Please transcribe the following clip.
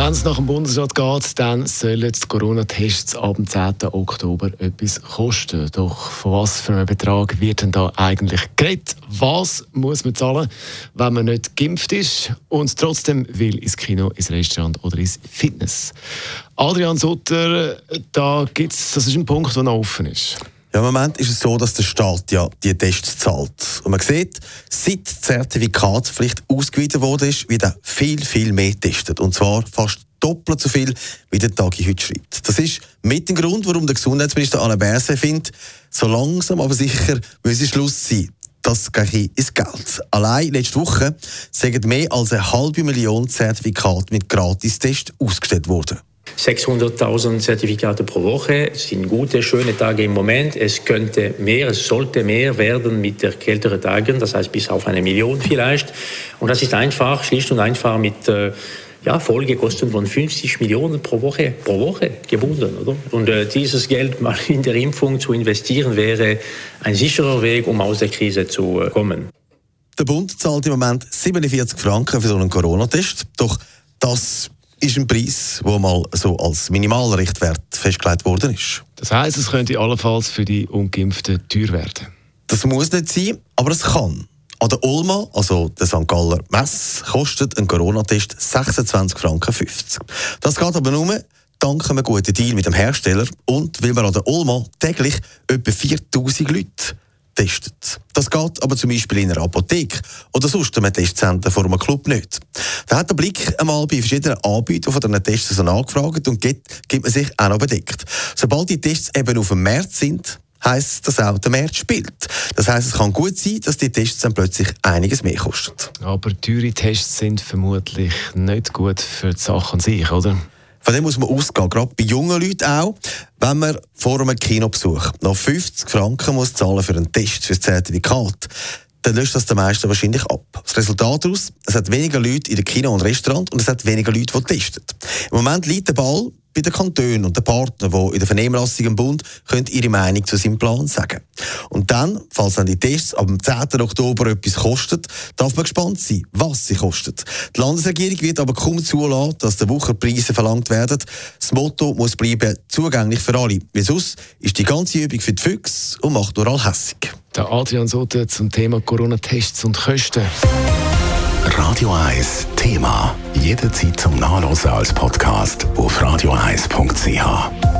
Wenn es nach dem Bundesrat geht, dann sollen die Corona-Tests ab dem 10. Oktober etwas kosten. Doch von was für einem Betrag wird denn da eigentlich geredet? Was muss man zahlen, wenn man nicht geimpft ist und trotzdem will ins Kino, ins Restaurant oder ins Fitness? Adrian Sutter, da gibt's, das ist ein Punkt, der noch offen ist. Ja, Im Moment ist es so, dass der Staat ja die Tests zahlt. Und man sieht, seit die Zertifikatspflicht ausgeweitet wurde, wird er viel, viel mehr getestet. Und zwar fast doppelt so viel, wie der Tagi heute schreibt. Das ist mit dem Grund, warum der Gesundheitsminister Alain Berset findet, so langsam aber sicher müsse Schluss sein. Das geht ins Geld. Allein letzte Woche sind mehr als eine halbe Million Zertifikate mit Gratistests ausgestellt worden. 600.000 Zertifikate pro Woche sind gute, schöne Tage im Moment. Es könnte mehr, es sollte mehr werden mit der kälteren Tagen, das heißt bis auf eine Million vielleicht. Und das ist einfach, schlicht und einfach mit äh, ja, Folgekosten von 50 Millionen pro Woche, pro Woche gebunden. Oder? Und äh, dieses Geld mal in der Impfung zu investieren, wäre ein sicherer Weg, um aus der Krise zu äh, kommen. Der Bund zahlt im Moment 47 Franken für so einen Corona-Test. Doch das ist ein Preis, der mal so als Minimalrichtwert festgelegt worden ist. Das heisst, es könnte allenfalls für die Ungeimpften teuer werden. Das muss nicht sein, aber es kann. An der Ulma, also der St. Galler Mess, kostet ein Corona-Test 26 Franken 50. Das geht aber nur dank einem guten Deal mit dem Hersteller und weil wir an der Ulma täglich etwa 4000 Leute testet. Das geht aber zum Beispiel in einer Apotheke oder sonst einem Testzentrum vor einem Club nicht. Da hat der Blick einmal bei verschiedenen Anbietern von diesen Tests angefragt und gibt, gibt man sich auch noch bedeckt. Sobald die Tests eben auf dem März sind, heisst das auch, der März spielt. Das heisst, es kann gut sein, dass die Tests dann plötzlich einiges mehr kosten. Aber teure Tests sind vermutlich nicht gut für die Sache an sich, oder? Von dem muss man ausgehen, gerade bei jungen Leuten auch. Wenn man vor einem Kinobesuch noch 50 Franken muss zahlen für einen Test, für das Zertifikat, dann löst das der meisten wahrscheinlich ab. Das Resultat daraus, es hat weniger Leute in den Kino und Restaurant und es hat weniger Leute, die testen. Im Moment liegt der Ball bei den Kantonen und den Partnern, die in der Vernehmlassung im Bund können ihre Meinung zu seinem Plan sagen. Und dann, falls dann die Tests ab dem 10. Oktober etwas kosten, darf man gespannt sein, was sie kosten. Die Landesregierung wird aber kaum zulassen, dass der Wucherpreise verlangt werden. Das Motto muss bleiben, zugänglich für alle. Wie sonst ist die ganze Übung für die Füchse und macht nur all hässig. Der Adrian Sote zum Thema Corona-Tests und Kosten. Radio 1 Thema. Jederzeit zum Nachlesen als Podcast auf radio1.ch.